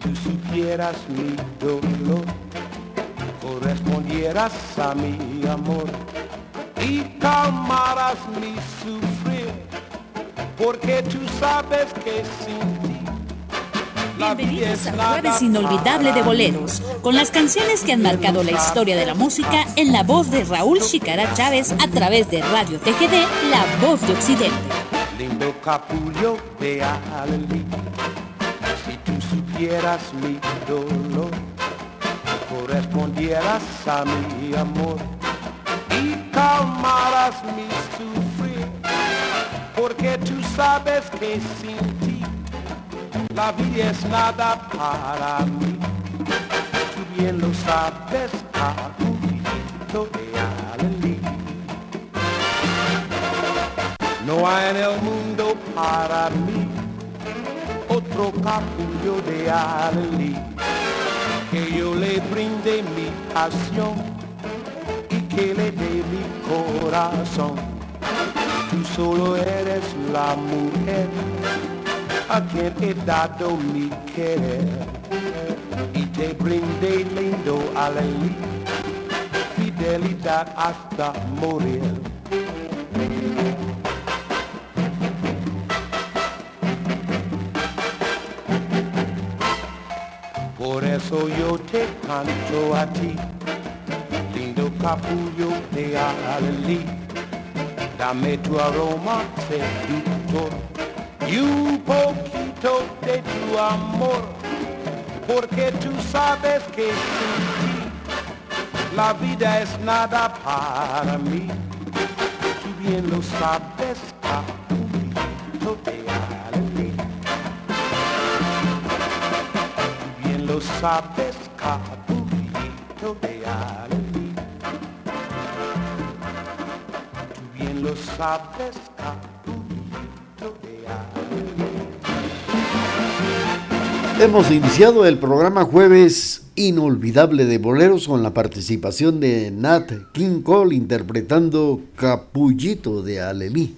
tú supieras mi dolor, correspondieras a mi amor y calmaras mi sufrir, porque tú sabes que sin ti Bienvenidos al jueves inolvidable de boleros, con las canciones que han marcado la historia de la música en la voz de Raúl Chicara Chávez a través de Radio TGD, La Voz de Occidente. Lindo capullo de supieras mi dolor, correspondieras a mi amor y calmaras mi sufrir, porque tú sabes que sin ti la vida es nada para mí. Tú bien lo sabes, capulito de Alelí. No hay en el mundo para mí otro capullo de Ali, que yo le brinde mi pasión y que le dé mi corazón. Tú solo eres la mujer a quien he dado mi querer y te brinde lindo Ali, fidelidad hasta morir. Yo te canto a ti, lindo capullo de Alelí. Dame tu aroma seductor y un poquito de tu amor, porque tú sabes que sin ti la vida es nada para mí. Tú bien lo sabes, Hemos iniciado el programa Jueves Inolvidable de Boleros con la participación de Nat King Cole interpretando Capullito de Alelí.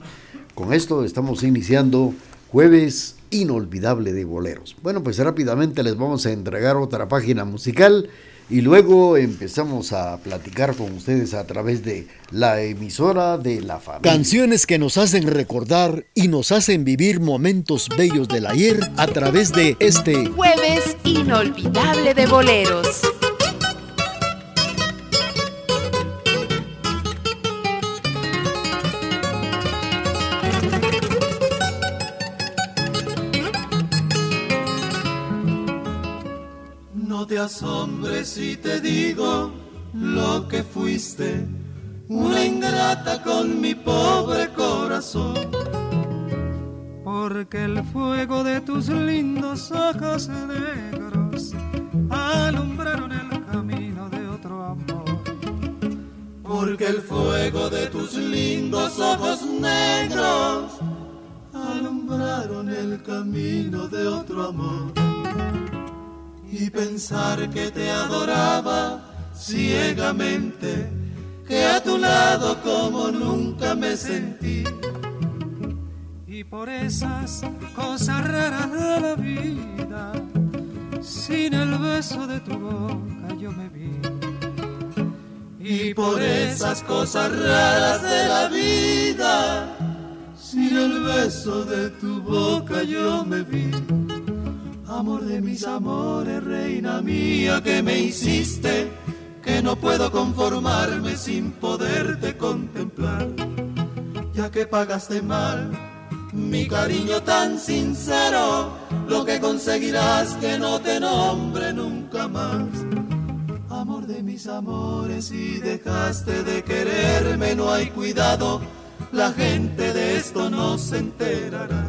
Con esto estamos iniciando Jueves inolvidable de boleros. Bueno, pues rápidamente les vamos a entregar otra página musical y luego empezamos a platicar con ustedes a través de la emisora de la familia. Canciones que nos hacen recordar y nos hacen vivir momentos bellos del ayer a través de este jueves inolvidable de boleros. Asombres si te digo lo que fuiste, una ingrata con mi pobre corazón. Porque el fuego de tus lindos ojos negros alumbraron el camino de otro amor. Porque el fuego de tus lindos ojos negros alumbraron el camino de otro amor y pensar que te adoraba ciegamente, que a tu lado como nunca me sentí. Y por esas cosas raras de la vida, sin el beso de tu boca yo me vi. Y por esas cosas raras de la vida, sin el beso de tu boca yo me vi. Amor de mis amores, reina mía, que me hiciste, que no puedo conformarme sin poderte contemplar. Ya que pagaste mal mi cariño tan sincero, lo que conseguirás que no te nombre nunca más. Amor de mis amores, si dejaste de quererme, no hay cuidado, la gente de esto no se enterará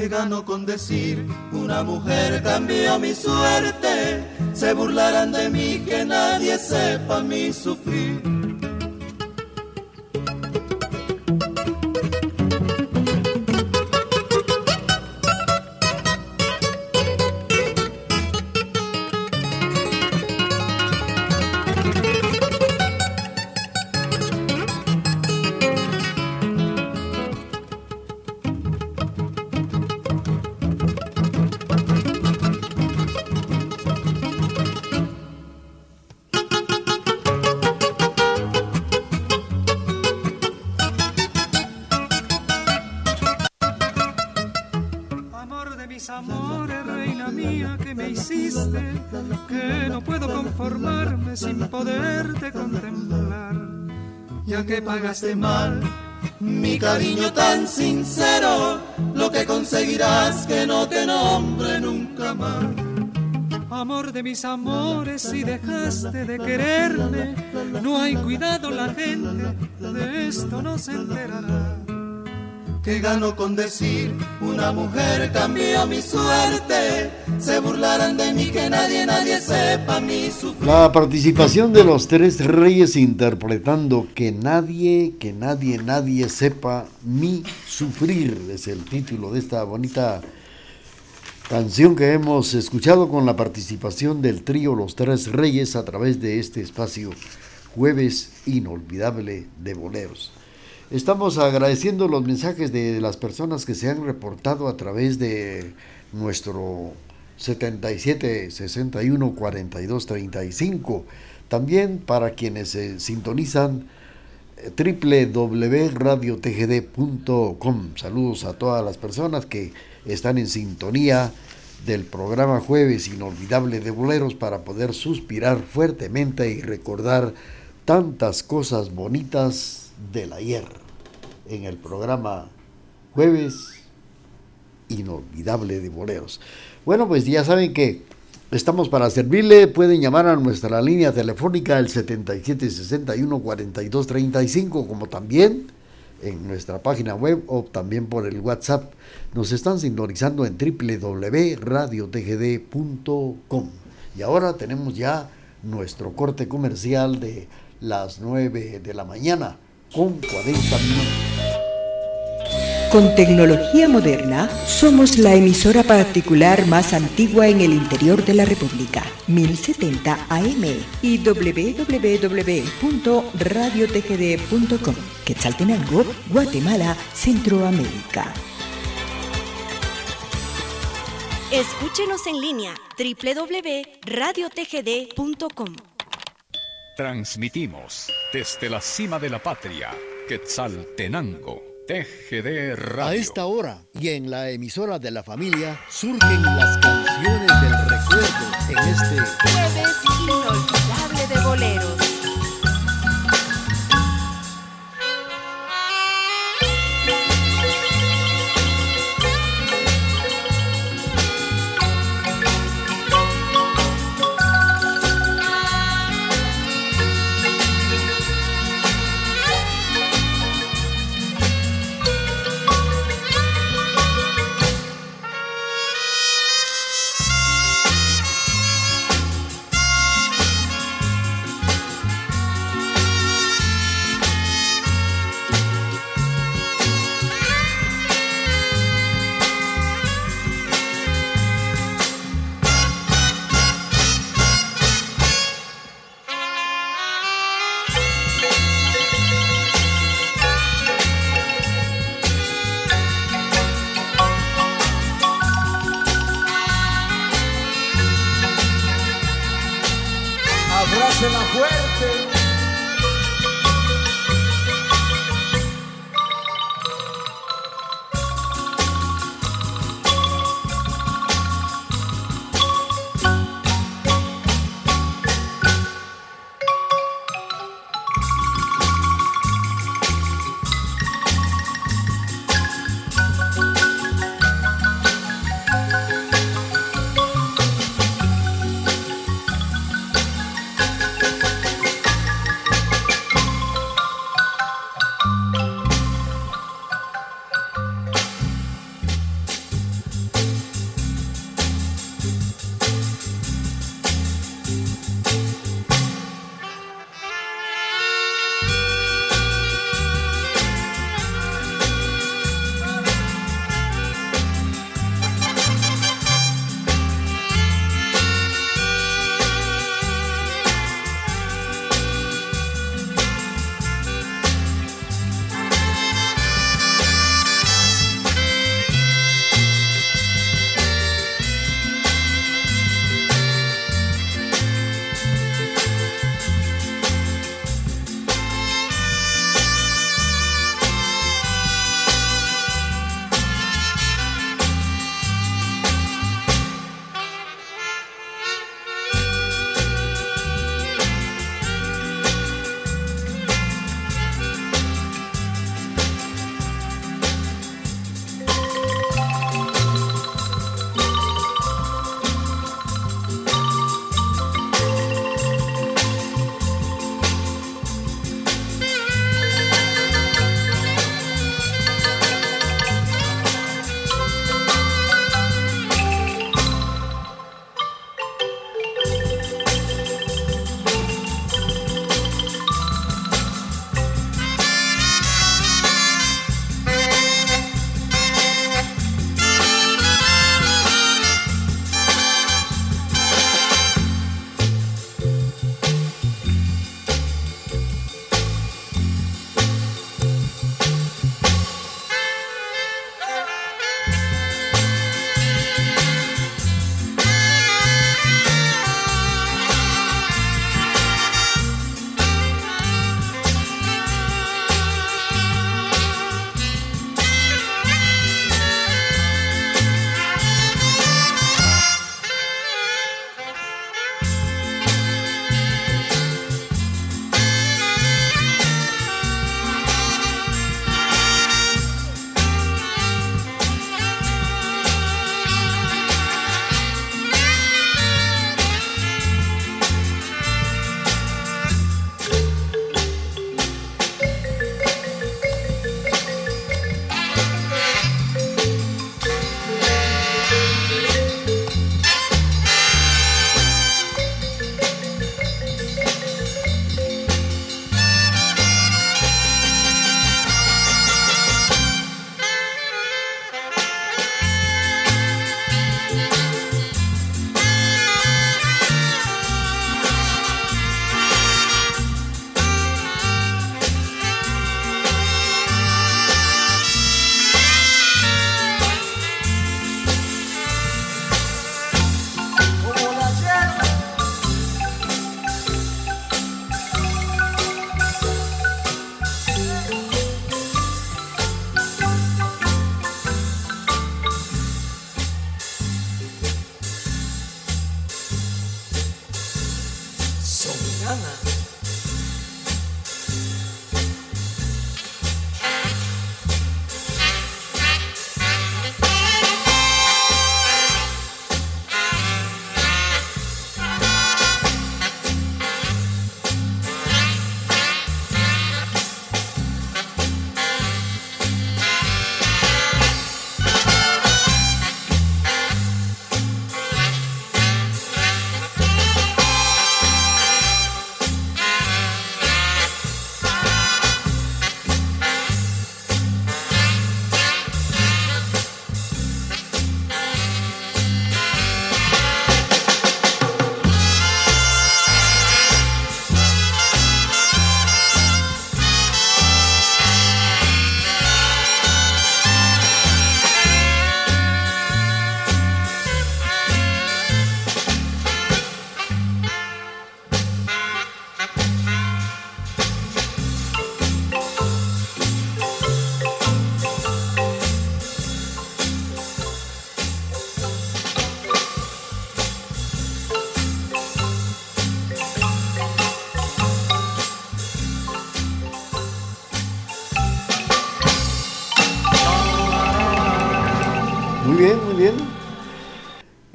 que gano con decir una mujer cambió mi suerte. Se burlarán de mí que nadie sepa mi sufrir. Pagaste mal. Mi cariño tan sincero, lo que conseguirás que no te nombre nunca más. Amor de mis amores, si dejaste de quererme, no hay cuidado la gente, de esto no se enterará. Que gano con decir, una mujer cambió mi suerte, se burlarán de mí que nadie, nadie sepa mi sufrir. La participación de los tres reyes interpretando que nadie, que nadie, nadie sepa mi sufrir es el título de esta bonita canción que hemos escuchado con la participación del trío Los Tres Reyes a través de este espacio Jueves Inolvidable de Boleros. Estamos agradeciendo los mensajes de las personas que se han reportado a través de nuestro 77 61 42 35. También para quienes se sintonizan www.radiotgd.com. Saludos a todas las personas que están en sintonía del programa Jueves Inolvidable de Boleros para poder suspirar fuertemente y recordar tantas cosas bonitas del ayer en el programa Jueves Inolvidable de Boleros. Bueno, pues ya saben que estamos para servirle. Pueden llamar a nuestra línea telefónica el 7761-4235, como también en nuestra página web o también por el WhatsApp. Nos están sintonizando en www.radiotgd.com. Y ahora tenemos ya nuestro corte comercial de las 9 de la mañana con 40 minutos. Con tecnología moderna, somos la emisora particular más antigua en el interior de la República, 1070 AM y www.radiotgd.com, Quetzaltenango, Guatemala, Centroamérica. Escúchenos en línea www.radiotgd.com. Transmitimos desde la cima de la patria, Quetzaltenango TGD Radio. A esta hora y en la emisora de la familia surgen las canciones del recuerdo en este jueves inolvidable de boleros.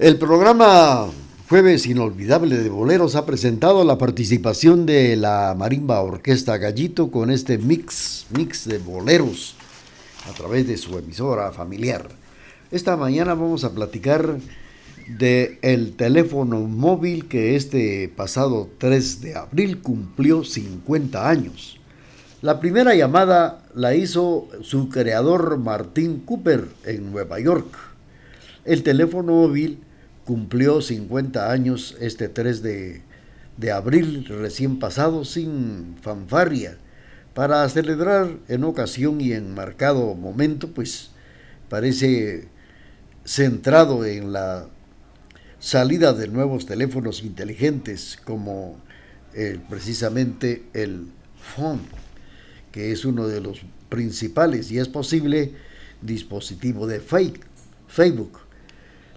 El programa Jueves Inolvidable de Boleros ha presentado la participación de la Marimba Orquesta Gallito con este mix, mix de boleros a través de su emisora familiar. Esta mañana vamos a platicar de el teléfono móvil que este pasado 3 de abril cumplió 50 años. La primera llamada la hizo su creador Martín Cooper en Nueva York. El teléfono móvil cumplió 50 años este 3 de, de abril recién pasado sin fanfarria para celebrar en ocasión y en marcado momento, pues parece centrado en la salida de nuevos teléfonos inteligentes como precisamente el phone, que es uno de los principales y es posible dispositivo de Facebook.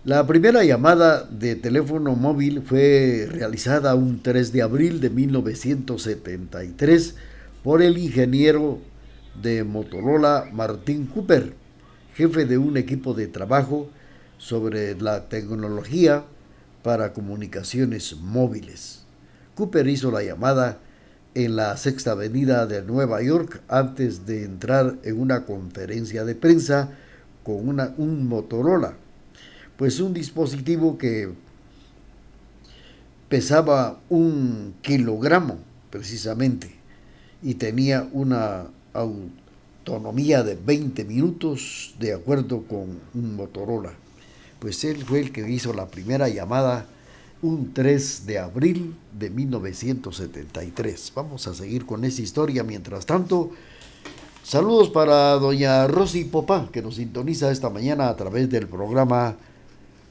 La primera llamada de teléfono móvil fue realizada un 3 de abril de 1973 por el ingeniero de Motorola Martin Cooper, jefe de un equipo de trabajo sobre la tecnología para comunicaciones móviles. Cooper hizo la llamada en la Sexta Avenida de Nueva York antes de entrar en una conferencia de prensa con una, un Motorola pues un dispositivo que pesaba un kilogramo precisamente y tenía una autonomía de 20 minutos de acuerdo con un Motorola. Pues él fue el que hizo la primera llamada un 3 de abril de 1973. Vamos a seguir con esa historia. Mientras tanto, saludos para doña Rosy Popá, que nos sintoniza esta mañana a través del programa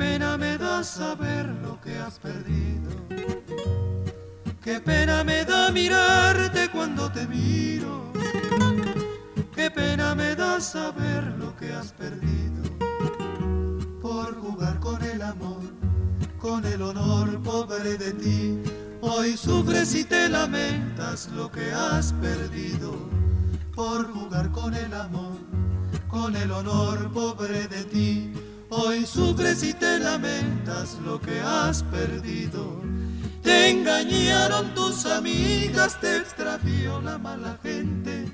pena me da saber lo que has perdido. Qué pena me da mirarte cuando te miro. Qué pena me da saber lo que has perdido. Por jugar con el amor, con el honor pobre de ti. Hoy sufres y te lamentas lo que has perdido. Por jugar con el amor, con el honor pobre de ti Hoy sufres y te lamentas lo que has perdido. Te engañaron tus amigas, te extravió la mala gente,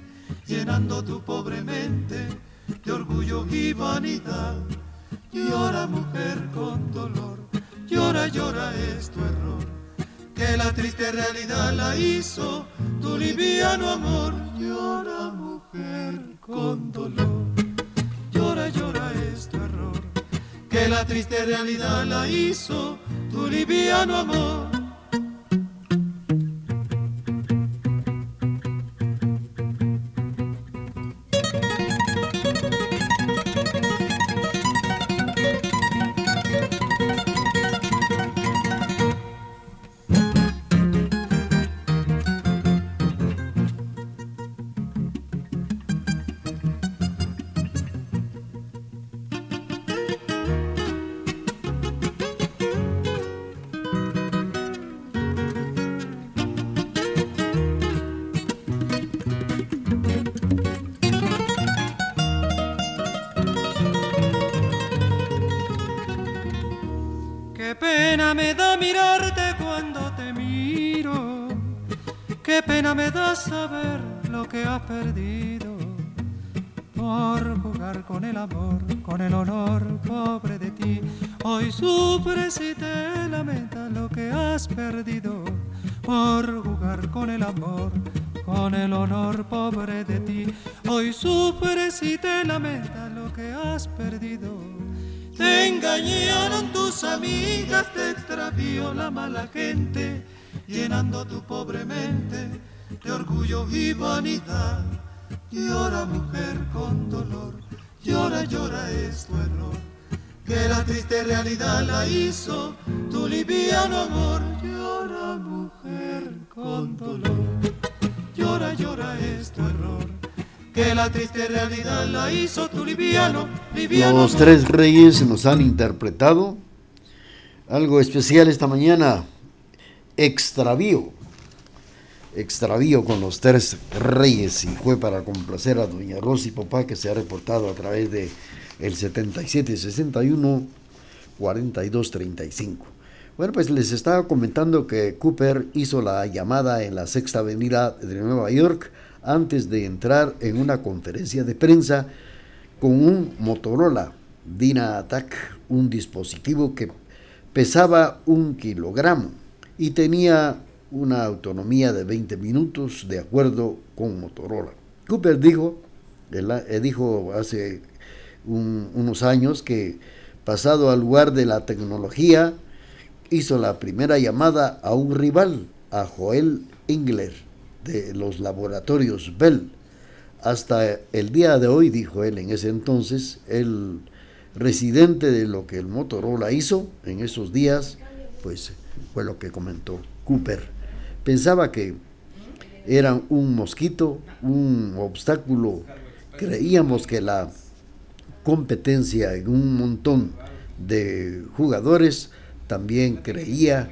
llenando tu pobre mente de orgullo y vanidad. Llora mujer con dolor, llora, llora es tu error, que la triste realidad la hizo tu liviano amor. Llora mujer con dolor, que la triste realidad la hizo tu liviano amor. Que has perdido. Te engañaron tus amigas, te extravió la mala gente, llenando tu pobre mente de orgullo y vanidad. Llora mujer con dolor, llora, llora es tu error, que la triste realidad la hizo tu liviano amor. Llora mujer con dolor, llora, llora es tu error. Que la triste realidad la hizo tu liviano, liviano. Los tres reyes nos han interpretado algo especial esta mañana, extravío. Extravío con los tres reyes y fue para complacer a doña Rosy Popá que se ha reportado a través de el 77 61 42 35. Bueno, pues les estaba comentando que Cooper hizo la llamada en la Sexta Avenida de Nueva York antes de entrar en una conferencia de prensa con un Motorola DynaAttack, un dispositivo que pesaba un kilogramo y tenía una autonomía de 20 minutos de acuerdo con Motorola. Cooper dijo, eh, dijo hace unos años que pasado al lugar de la tecnología, hizo la primera llamada a un rival, a Joel Ingler, de los laboratorios Bell. Hasta el día de hoy, dijo él en ese entonces, el residente de lo que el Motorola hizo en esos días, pues fue lo que comentó Cooper pensaba que era un mosquito, un obstáculo. Creíamos que la competencia en un montón de jugadores también creía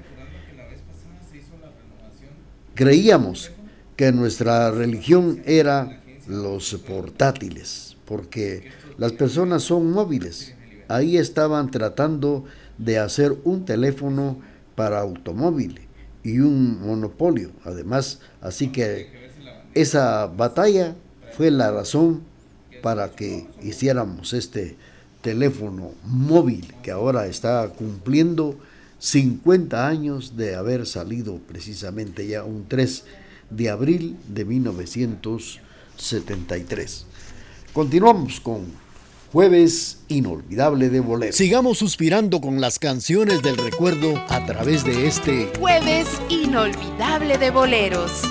creíamos que nuestra religión era los portátiles, porque las personas son móviles. Ahí estaban tratando de hacer un teléfono para automóvil y un monopolio. Además, así que esa batalla fue la razón para que hiciéramos este teléfono móvil que ahora está cumpliendo 50 años de haber salido precisamente ya un 3 de abril de 1973. Continuamos con Jueves inolvidable de bolero. Sigamos suspirando con las canciones del recuerdo a través de este Jueves inolvidable de boleros.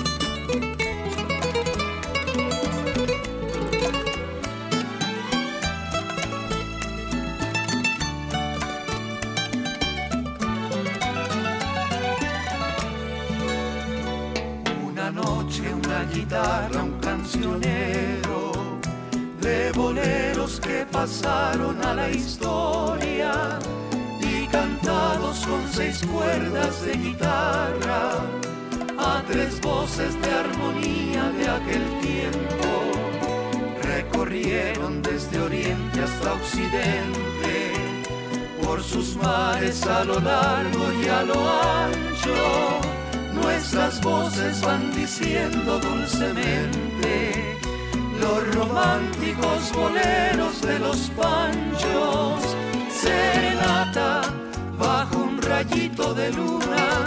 Guitarra, un cancionero de boleros que pasaron a la historia y cantados con seis cuerdas de guitarra a tres voces de armonía de aquel tiempo. Recorrieron desde oriente hasta occidente por sus mares a lo largo y a lo ancho. Nuestras voces van diciendo dulcemente los románticos boleros de los panchos. Serenata bajo un rayito de luna,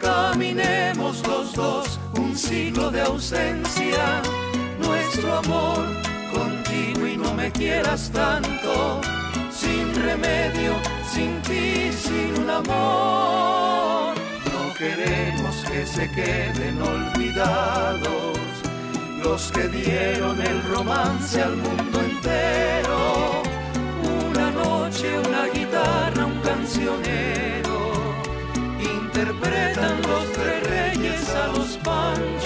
caminemos los dos un siglo de ausencia. Nuestro amor contigo y no me quieras tanto sin remedio, sin ti, sin un amor. Queremos que se queden olvidados los que dieron el romance al mundo entero. Una noche, una guitarra, un cancionero, interpretan los tres reyes a los panchos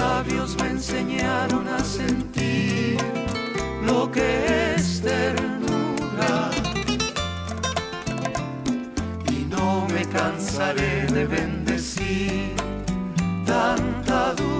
Labios me enseñaron a sentir lo que es ternura. Y no me cansaré de bendecir tanta dulzura.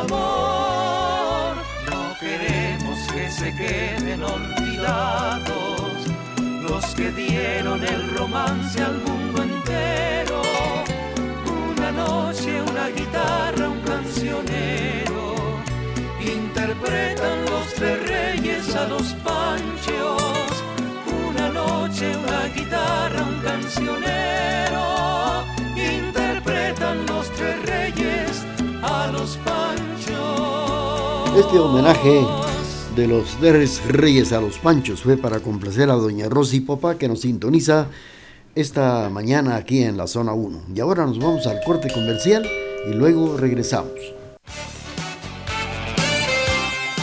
amor. No queremos que se queden olvidados los que dieron el romance al mundo entero. Una noche, una guitarra, un cancionero. Interpretan los tres reyes a los panchos. Una noche, una guitarra, un cancionero. Este homenaje de los tres reyes a los panchos fue para complacer a doña Rosy Popa que nos sintoniza esta mañana aquí en la zona 1. Y ahora nos vamos al corte comercial y luego regresamos.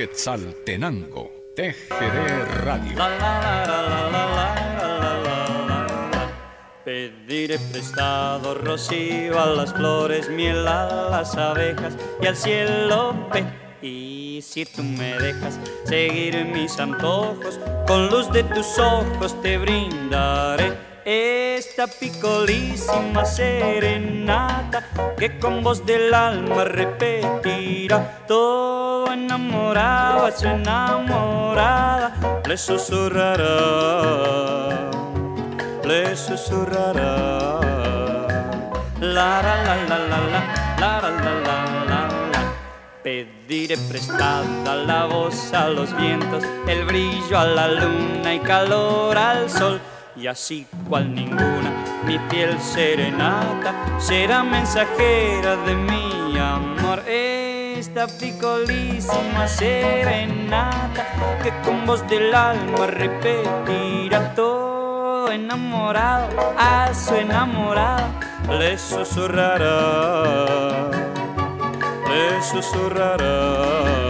Quetzaltenango, TGD Radio. Pediré prestado rocío a las flores, miel a las abejas y al cielo. Y si tú me dejas seguir mis antojos, con luz de tus ojos te brindaré esta picolísima serenata que con voz del alma repetirá. Todo enamorado a su enamorada le susurrará le susurrará. La la la la la la la la la. Pediré prestada la voz a los vientos, el brillo a la luna y calor al sol. Y así cual ninguna, mi fiel serenata será mensajera de mi amor. Esta picolísima serenata que con voz del alma repetirá todo enamorado a su enamorada le susurrará, le susurrará.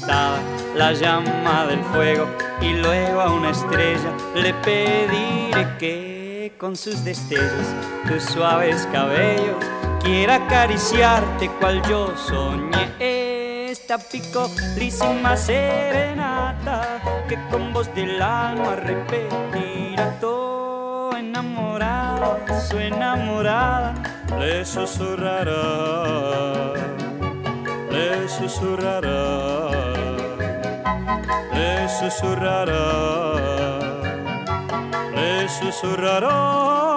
Prestada la llama del fuego y luego a una estrella le pediré que con sus destellos tus suaves cabellos quiera acariciarte cual yo soñé. Esta picolísima serenata que con voz del alma repetirá todo enamorado, su enamorada le susurrará, le susurrará, le susurrará, le susurrará.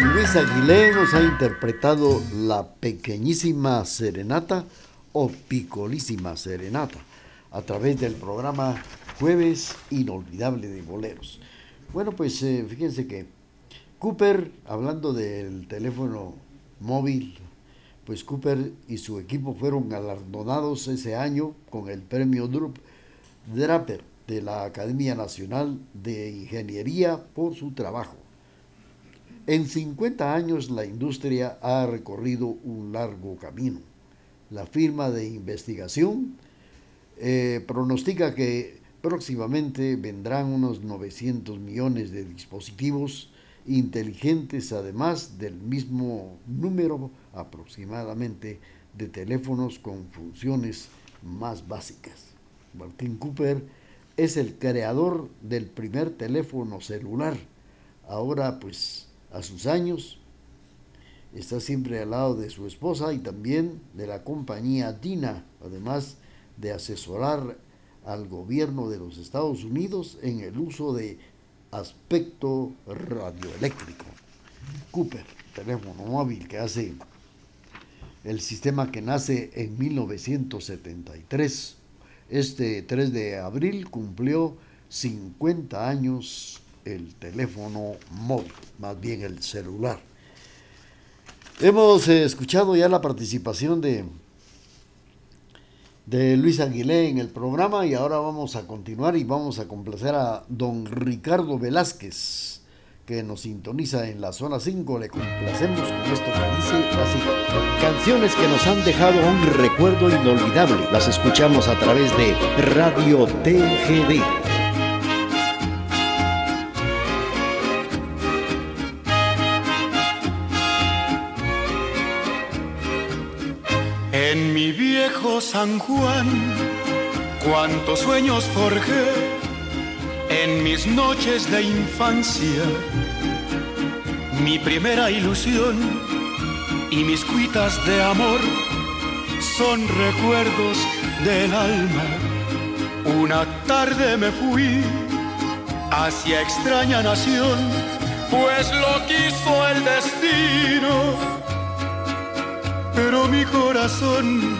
Luis Aguilé nos ha interpretado la pequeñísima serenata o picolísima serenata a través del programa Jueves Inolvidable de Boleros. Bueno, pues eh, fíjense que Cooper, hablando del teléfono móvil, pues Cooper y su equipo fueron galardonados ese año con el premio Draper de la Academia Nacional de Ingeniería por su trabajo. En 50 años la industria ha recorrido un largo camino. La firma de investigación eh, pronostica que Próximamente vendrán unos 900 millones de dispositivos inteligentes, además del mismo número aproximadamente de teléfonos con funciones más básicas. Martin Cooper es el creador del primer teléfono celular. Ahora, pues, a sus años, está siempre al lado de su esposa y también de la compañía DINA, además de asesorar al gobierno de los Estados Unidos en el uso de aspecto radioeléctrico. Cooper, teléfono móvil que hace el sistema que nace en 1973. Este 3 de abril cumplió 50 años el teléfono móvil, más bien el celular. Hemos eh, escuchado ya la participación de, de Luis Aguilé en el programa y ahora vamos a continuar y vamos a complacer a don Ricardo Velázquez que nos sintoniza en la zona 5. Le complacemos con esto que dice así. Canciones que nos han dejado un recuerdo inolvidable. Las escuchamos a través de Radio TGD. San Juan, cuántos sueños forjé en mis noches de infancia. Mi primera ilusión y mis cuitas de amor son recuerdos del alma. Una tarde me fui hacia extraña nación, pues lo quiso el destino pero mi corazón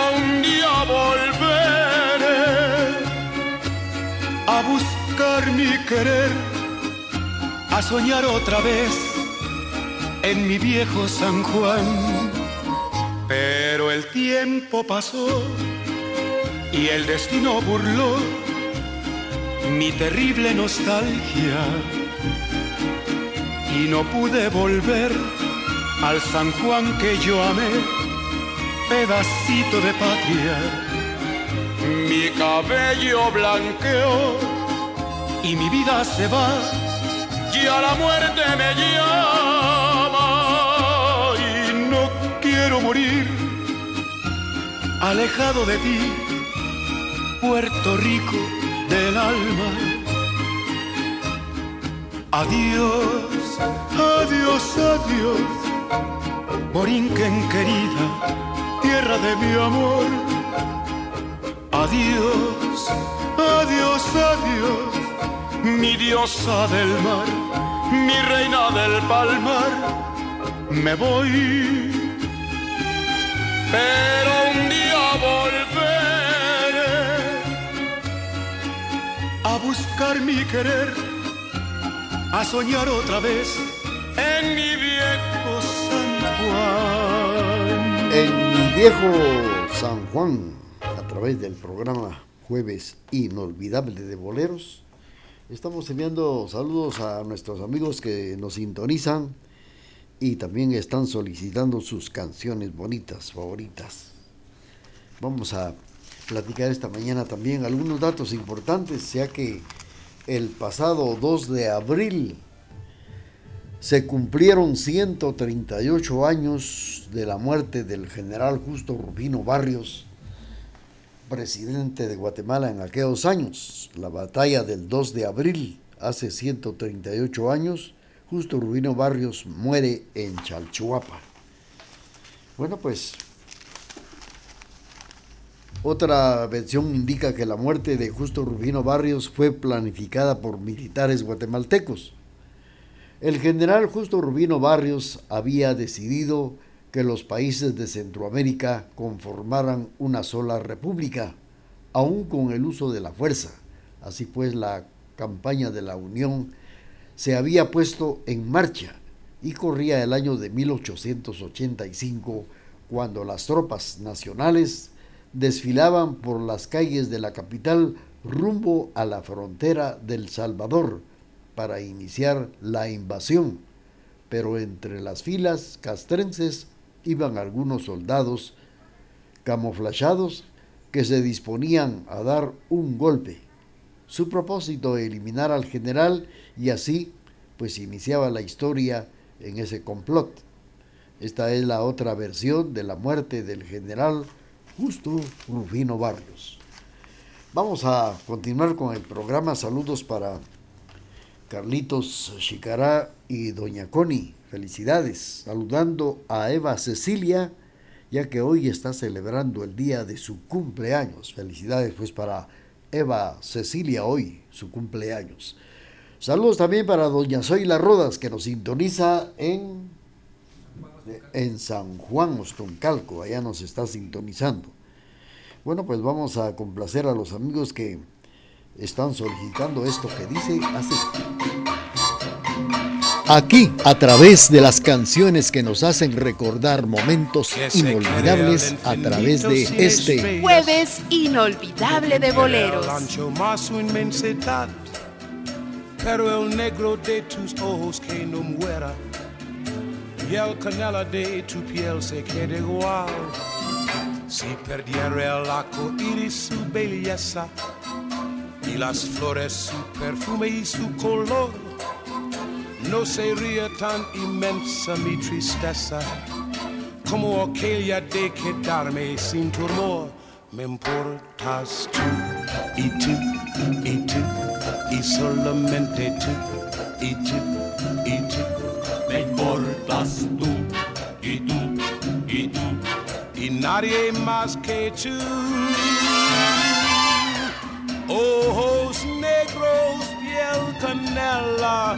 a buscar mi querer, a soñar otra vez en mi viejo San Juan. Pero el tiempo pasó y el destino burló mi terrible nostalgia y no pude volver al San Juan que yo amé pedacito de patria. Mi cabello blanqueó y mi vida se va, y a la muerte me llama y no quiero morir alejado de ti, Puerto Rico del alma. Adiós, adiós, adiós, Borinquen querida tierra de mi amor. Adiós, adiós, adiós, mi diosa del mar, mi reina del palmar. Me voy, pero un día volveré a buscar mi querer, a soñar otra vez en mi viejo San Juan. En viejo San Juan, través del programa Jueves Inolvidable de Boleros, estamos enviando saludos a nuestros amigos que nos sintonizan y también están solicitando sus canciones bonitas, favoritas. Vamos a platicar esta mañana también algunos datos importantes, ya que el pasado 2 de abril se cumplieron 138 años de la muerte del general Justo Rubino Barrios, presidente de Guatemala en aquellos años. La batalla del 2 de abril, hace 138 años, Justo Rubino Barrios muere en Chalchuapa. Bueno, pues otra versión indica que la muerte de Justo Rubino Barrios fue planificada por militares guatemaltecos el general Justo Rubino Barrios había decidido que los países de Centroamérica conformaran una sola república, aun con el uso de la fuerza, Así pues, la campaña de la Unión se había puesto en marcha y corría el año de 1885 cuando las tropas nacionales desfilaban por las calles de la capital rumbo a la frontera del Salvador para iniciar la invasión. Pero entre las filas castrenses iban algunos soldados camuflachados que se disponían a dar un golpe. Su propósito eliminar al general y así pues iniciaba la historia en ese complot. Esta es la otra versión de la muerte del general Justo Rufino Barrios. Vamos a continuar con el programa. Saludos para Carlitos Chicará y Doña Connie. Felicidades. Saludando a Eva Cecilia, ya que hoy está celebrando el día de su cumpleaños. Felicidades pues para Eva Cecilia hoy, su cumpleaños. Saludos también para Doña Zoila Rodas, que nos sintoniza en, en San Juan Ostoncalco, allá nos está sintonizando. Bueno, pues vamos a complacer a los amigos que están solicitando esto que dice así. Aquí, a través de las canciones que nos hacen recordar momentos inolvidables a través de este jueves inolvidable de boleros. Pero el negro de tus ojos que no muera y el canela de tu piel se quede igual. Si perdiera el arco iris su belleza y las flores su perfume y su color, no sería tan inmensa mi tristeza como aquella de quedarme sin tu amor. Me importas tú y tú y tú y solamente tú y tú y tú. Me importas tú y tú y tú y nadie más que tú. Ojos negros, piel canela,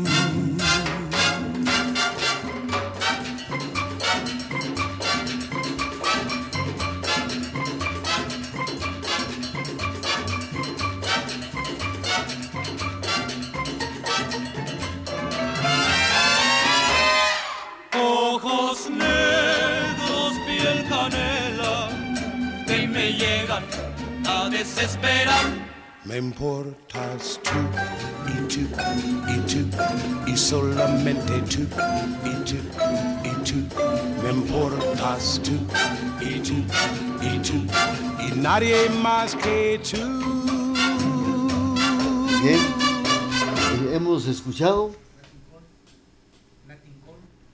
Me importas tú y tú y tú y solamente tú y tú y tú. Me importas tú y tú y tú y nadie más que tú. Bien, hemos escuchado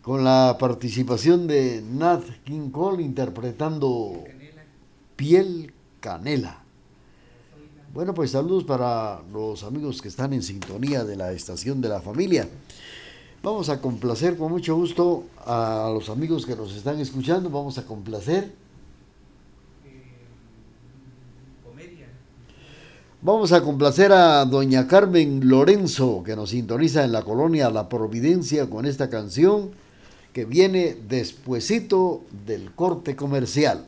con la participación de Nat King Cole interpretando Piel Canela. Bueno, pues saludos para los amigos que están en sintonía de la estación de la familia. Vamos a complacer con mucho gusto a los amigos que nos están escuchando. Vamos a complacer. Vamos a complacer a doña Carmen Lorenzo, que nos sintoniza en la colonia La Providencia con esta canción que viene despuesito del corte comercial.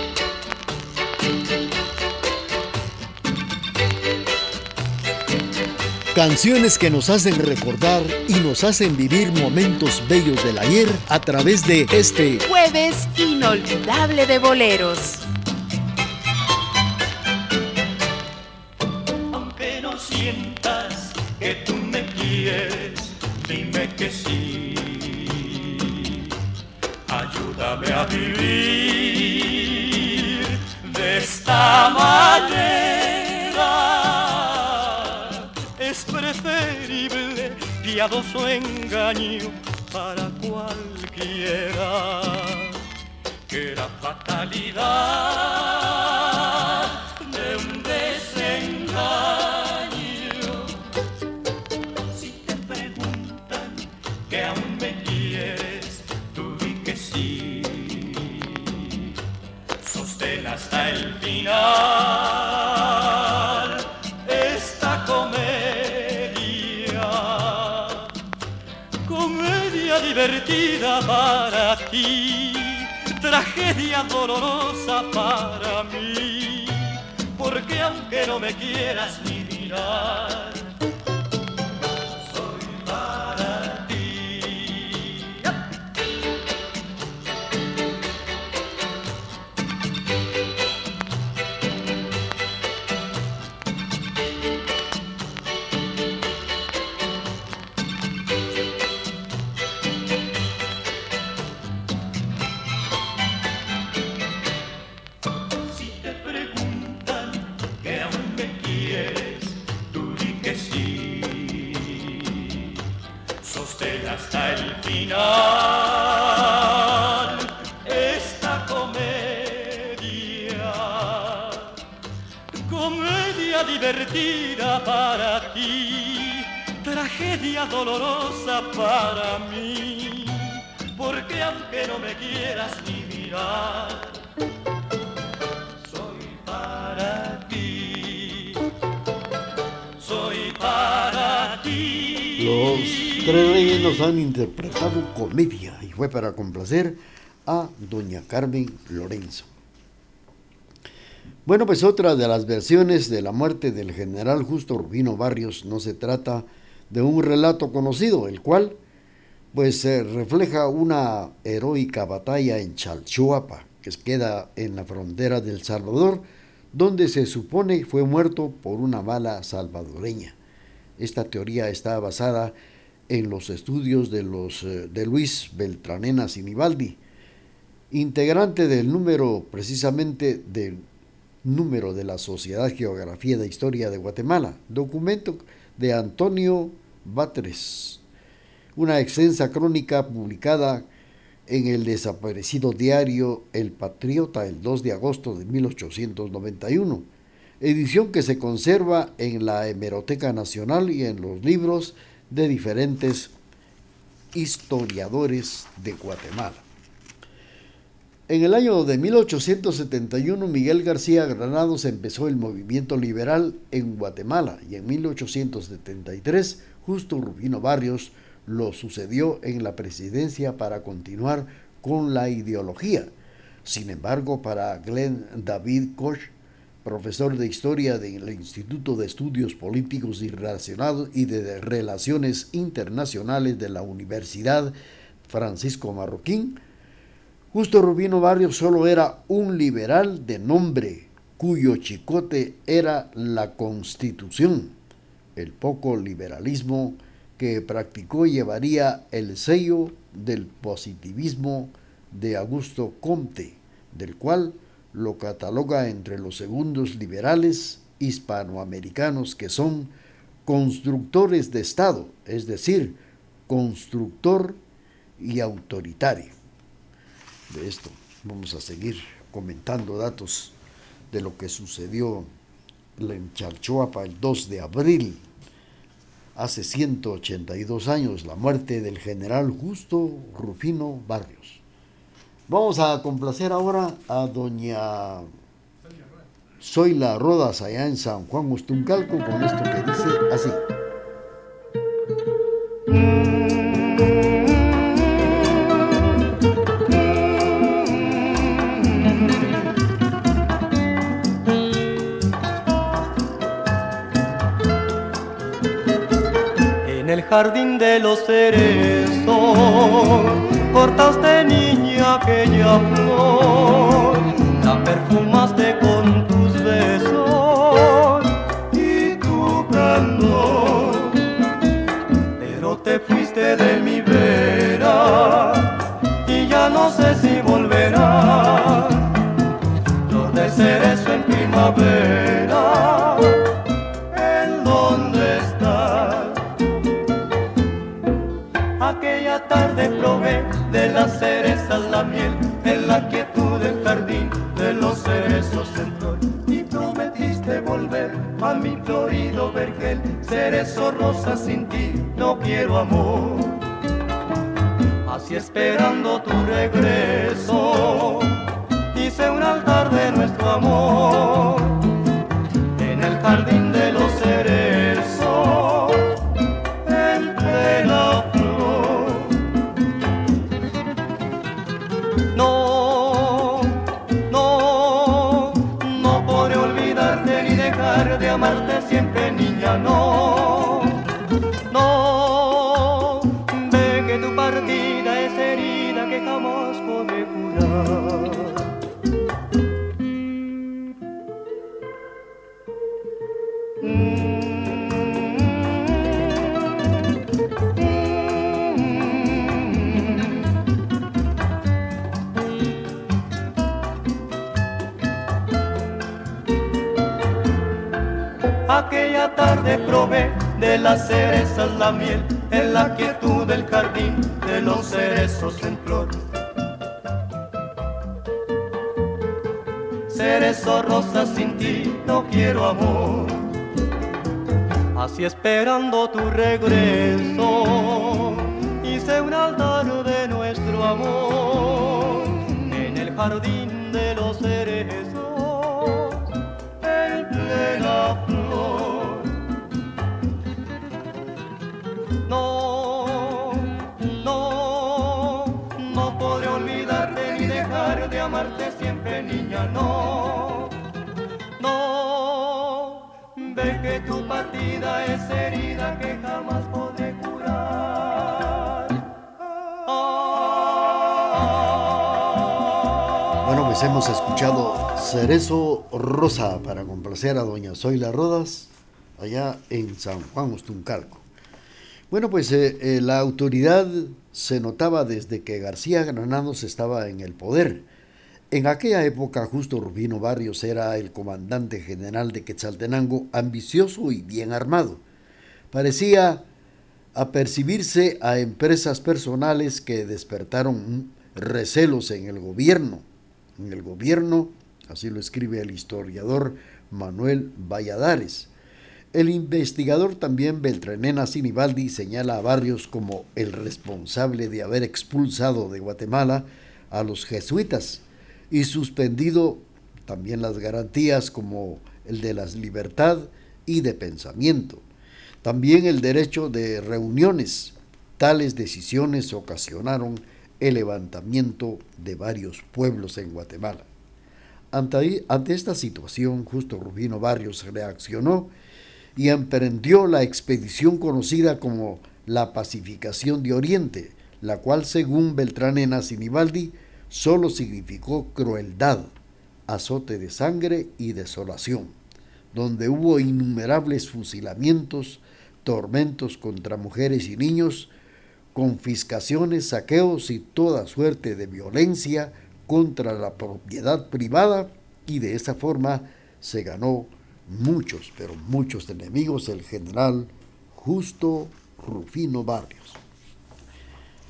Canciones que nos hacen recordar y nos hacen vivir momentos bellos del ayer a través de este jueves inolvidable de boleros. Aunque no sientas que tú me quieres, dime que sí. Ayúdame a vivir piadoso engaño para cualquiera que la fatalidad tragedia dolorosa para mí, porque aunque no me quieras ni mirar, dolorosa para mí, porque aunque no me quieras ni mirar, soy para ti, soy para ti. Los tres reyes nos han interpretado comedia y fue para complacer a doña Carmen Lorenzo. Bueno, pues otra de las versiones de la muerte del general Justo Rubino Barrios no se trata de un relato conocido, el cual pues refleja una heroica batalla en Chalchuapa, que queda en la frontera del Salvador, donde se supone fue muerto por una bala salvadoreña. Esta teoría está basada en los estudios de, los, eh, de Luis Beltranena Sinibaldi, integrante del número precisamente del número de la Sociedad Geografía de Historia de Guatemala, documento de Antonio Batres, una extensa crónica publicada en el desaparecido diario El Patriota el 2 de agosto de 1891, edición que se conserva en la Hemeroteca Nacional y en los libros de diferentes historiadores de Guatemala. En el año de 1871 Miguel García Granados empezó el movimiento liberal en Guatemala y en 1873 Justo Rufino Barrios lo sucedió en la presidencia para continuar con la ideología. Sin embargo, para Glenn David Koch, profesor de historia del Instituto de Estudios Políticos y, Relacionados y de Relaciones Internacionales de la Universidad Francisco Marroquín, Justo Rubino Barrios solo era un liberal de nombre, cuyo chicote era la Constitución. El poco liberalismo que practicó llevaría el sello del positivismo de Augusto Comte, del cual lo cataloga entre los segundos liberales hispanoamericanos que son constructores de Estado, es decir, constructor y autoritario. De esto vamos a seguir comentando datos de lo que sucedió en Chalchuapa el 2 de abril, hace 182 años, la muerte del general Justo Rufino Barrios. Vamos a complacer ahora a doña Zoila Rodas allá en San Juan Ostuncalco con esto que dice así. Jardín de los cerezos. Cortaste niña aquella flor, la perfumaste con tus besos y tu candor, pero te fuiste de mi vera y ya no sé si volverás, flor de cerezo en primavera, la miel, en la quietud del jardín de los cerezos en. Y prometiste volver a mi florido vergel, cerezo rosa sin ti, no quiero amor. Así esperando tu regreso, hice un altar de nuestro amor en el jardín de las cerezas la miel en la quietud del jardín de los cerezos en flor. Cerezo rosa sin ti no quiero amor. Así esperando tu regreso, hice un altar de nuestro amor en el jardín de los cerezos, siempre, niña, no. No, ve que tu partida es herida que jamás podré curar. Bueno, pues hemos escuchado Cerezo Rosa para complacer a doña Zoila Rodas allá en San Juan Ostuncalco. Bueno, pues eh, eh, la autoridad se notaba desde que García Granados estaba en el poder. En aquella época, Justo Rubino Barrios era el comandante general de Quetzaltenango, ambicioso y bien armado. Parecía apercibirse a empresas personales que despertaron recelos en el gobierno. En el gobierno, así lo escribe el historiador Manuel Valladares. El investigador también Beltranena Sinibaldi señala a Barrios como el responsable de haber expulsado de Guatemala a los jesuitas y suspendido también las garantías como el de la libertad y de pensamiento. También el derecho de reuniones. Tales decisiones ocasionaron el levantamiento de varios pueblos en Guatemala. Ante, esta situación, Justo Rubino Barrios reaccionó y emprendió la expedición conocida como la Pacificación de Oriente, la cual, según Beltranena Sinibaldi, solo significó crueldad, azote de sangre y desolación, donde hubo innumerables fusilamientos, tormentos contra mujeres y niños, confiscaciones, saqueos y toda suerte de violencia contra la propiedad privada y de esa forma se ganó muchos, pero muchos enemigos el general Justo Rufino Barrios.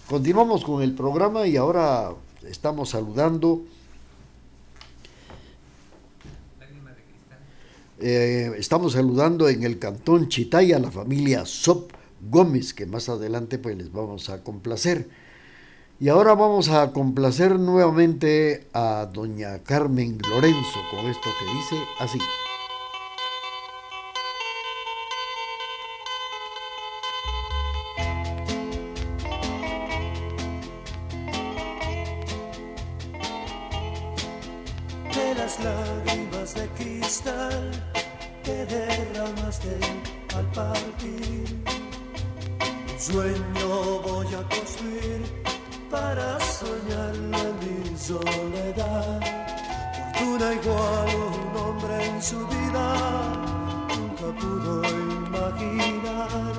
Continuamos con el programa y ahora estamos saludando. Eh, estamos saludando en el cantón Chitaya a la familia Sop Gómez, que más adelante pues les vamos a complacer. Y ahora vamos a complacer nuevamente a doña Carmen Lorenzo con esto que dice así. Para soñarlo en mi soledad. Fortuna igual un hombre en su vida nunca pudo imaginar.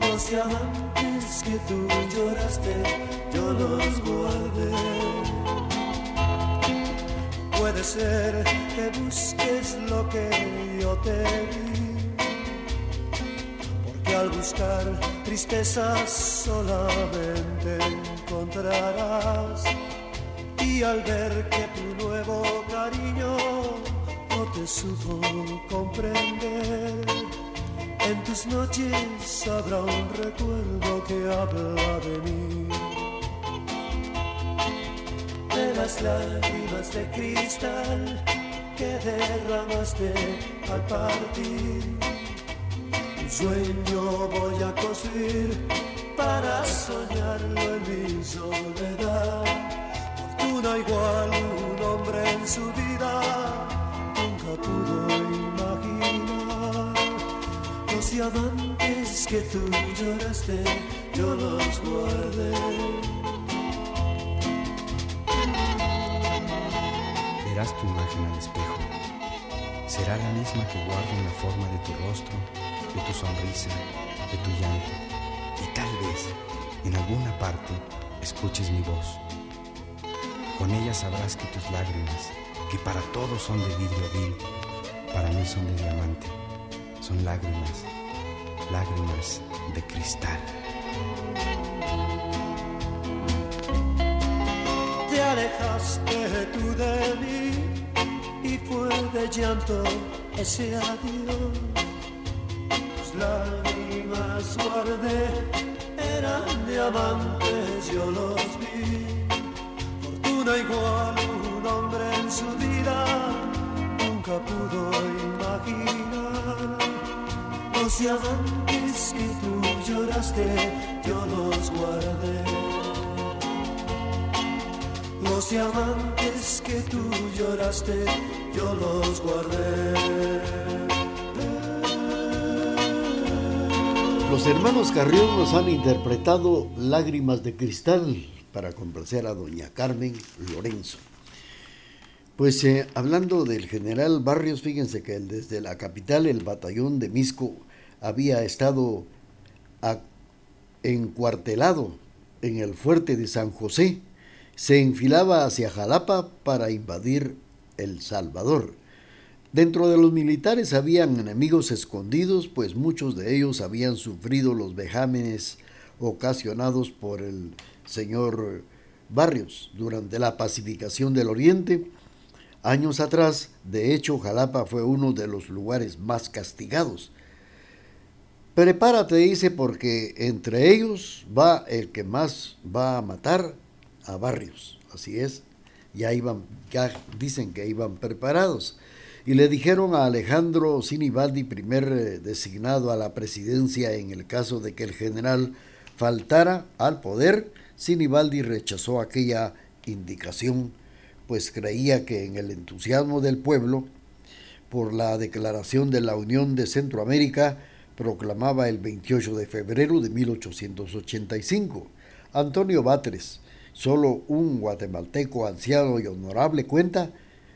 Los diamantes que tú lloraste, yo los guardé. Puede ser que busques lo que yo te di, porque al buscar tristezas solamente encontrarás. Y al ver que tu nuevo cariño no te supo comprender, en tus noches habrá un recuerdo que habla de mí. De las lágrimas de cristal que derramaste al partir sueño voy a construir para soñarlo en mi soledad. Fortuna igual un hombre en su vida nunca pudo imaginar. Los diamantes que tú lloraste, yo los guardé. Verás tu imagen al espejo. Será la misma que guardo en la forma de tu rostro de tu sonrisa, de tu llanto, y tal vez en alguna parte escuches mi voz. Con ella sabrás que tus lágrimas, que para todos son de vidrio vil, para mí son de diamante, son lágrimas, lágrimas de cristal. Te alejaste tú de mí y fue de llanto ese adiós lágrimas guardé, eran diamantes, yo los vi. Fortuna igual un hombre en su vida nunca pudo imaginar. Los diamantes que tú lloraste, yo los guardé. Los diamantes que tú lloraste, yo los guardé. Los hermanos Carrión nos han interpretado Lágrimas de Cristal para complacer a doña Carmen Lorenzo. Pues eh, hablando del general Barrios, fíjense que desde la capital, el batallón de Misco, había estado encuartelado en el fuerte de San José. Se enfilaba hacia Jalapa para invadir El Salvador. Dentro de los militares habían enemigos escondidos, pues muchos de ellos habían sufrido los vejámenes ocasionados por el señor Barrios durante la pacificación del Oriente. Años atrás, de hecho, Jalapa fue uno de los lugares más castigados. Prepárate, dice, porque entre ellos va el que más va a matar a Barrios. Así es, ya iban, ya dicen que iban preparados y le dijeron a Alejandro Sinibaldi, primer eh, designado a la presidencia en el caso de que el general faltara al poder, Sinibaldi rechazó aquella indicación, pues creía que en el entusiasmo del pueblo por la declaración de la Unión de Centroamérica proclamaba el 28 de febrero de 1885. Antonio Batres, solo un guatemalteco anciano y honorable, cuenta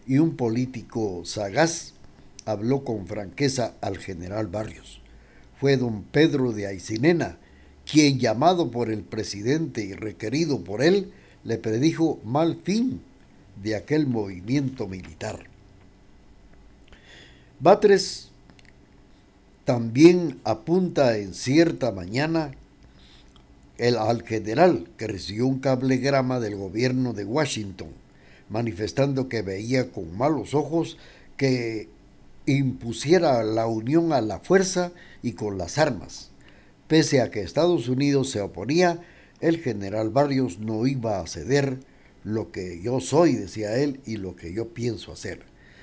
y un político sagaz habló con franqueza al general Barrios. Fue don Pedro de Aicinena quien, llamado por el presidente y requerido por él, le predijo mal fin de aquel movimiento militar. Batres también apunta en cierta mañana el, al general que recibió un cablegrama del gobierno de Washington manifestando que veía con malos ojos que impusiera la unión a la fuerza y con las armas. Pese a que Estados Unidos se oponía, el general Barrios no iba a ceder lo que yo soy, decía él, y lo que yo pienso hacer.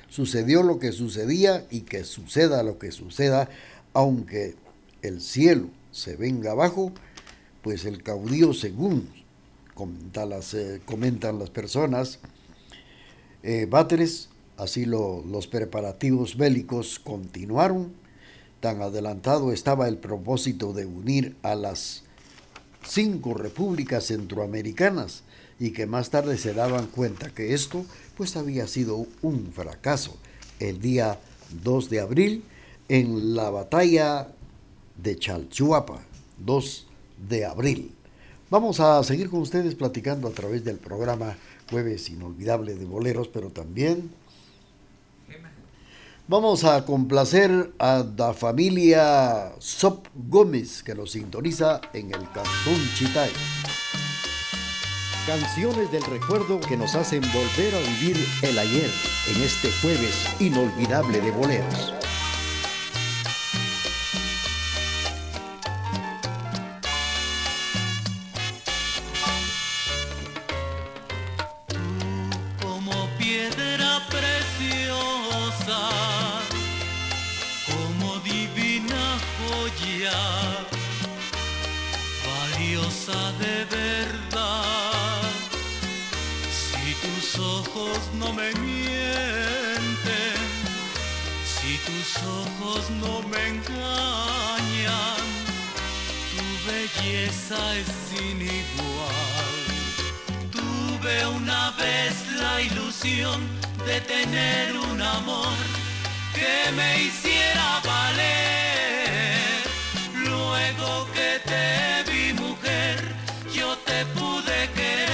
Sucedió lo que sucedía y que suceda lo que suceda, aunque el cielo se venga abajo, pues el caudillo, según comentan las, eh, comentan las personas, eh, así los preparativos bélicos continuaron. Tan adelantado estaba el propósito de unir a las cinco repúblicas centroamericanas y que más tarde se daban cuenta que esto pues había sido un fracaso. El día 2 de abril en la batalla de Chalchuapa, 2 de abril. Vamos a seguir con ustedes platicando a través del programa jueves inolvidable de boleros, pero también Vamos a complacer a la familia Sop Gómez que nos sintoniza en el Cantón Chitay. Canciones del recuerdo que nos hacen volver a vivir el ayer en este jueves inolvidable de boleros. Es sin igual. Tuve una vez la ilusión de tener un amor que me hiciera valer. Luego que te vi mujer, yo te pude querer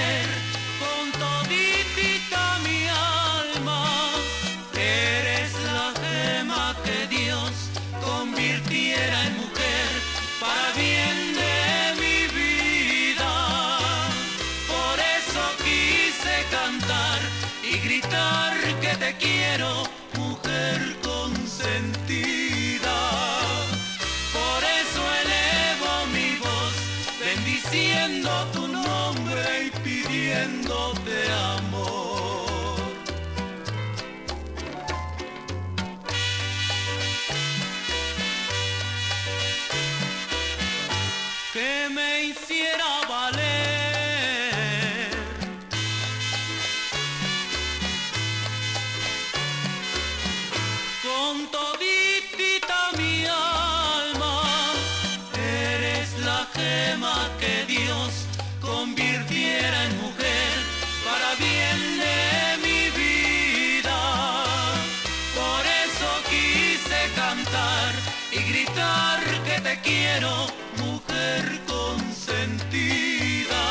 quiero, mujer consentida.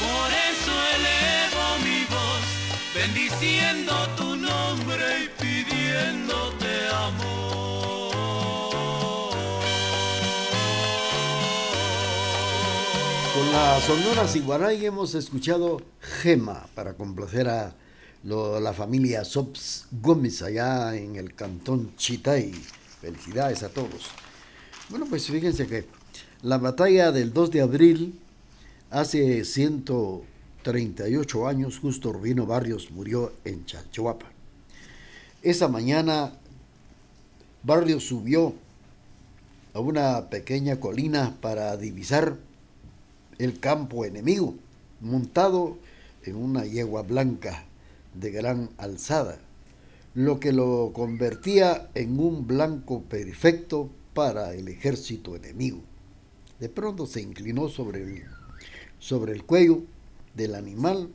Por eso elevo mi voz, bendiciendo tu nombre y pidiéndote amor. Con la Sonora Siguaray hemos escuchado Gema para complacer a la familia Sops Gómez allá en el cantón Chitay. Felicidades a todos. Bueno, pues fíjense que la batalla del 2 de abril, hace 138 años, justo Rubino Barrios murió en Chachuapa. Esa mañana, Barrios subió a una pequeña colina para divisar el campo enemigo, montado en una yegua blanca de gran alzada, lo que lo convertía en un blanco perfecto para el ejército enemigo. De pronto se inclinó sobre el, sobre el cuello del animal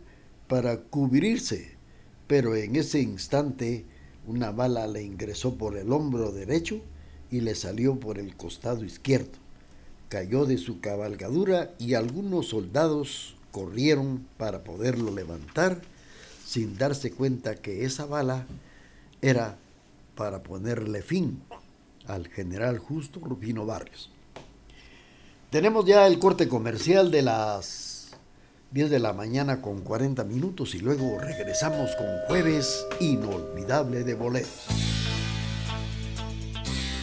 para cubrirse, pero en ese instante una bala le ingresó por el hombro derecho y le salió por el costado izquierdo. Cayó de su cabalgadura y algunos soldados corrieron para poderlo levantar sin darse cuenta que esa bala era para ponerle fin al general Justo Rufino Barrios. Tenemos ya el corte comercial de las 10 de la mañana con 40 minutos y luego regresamos con jueves inolvidable de boleros.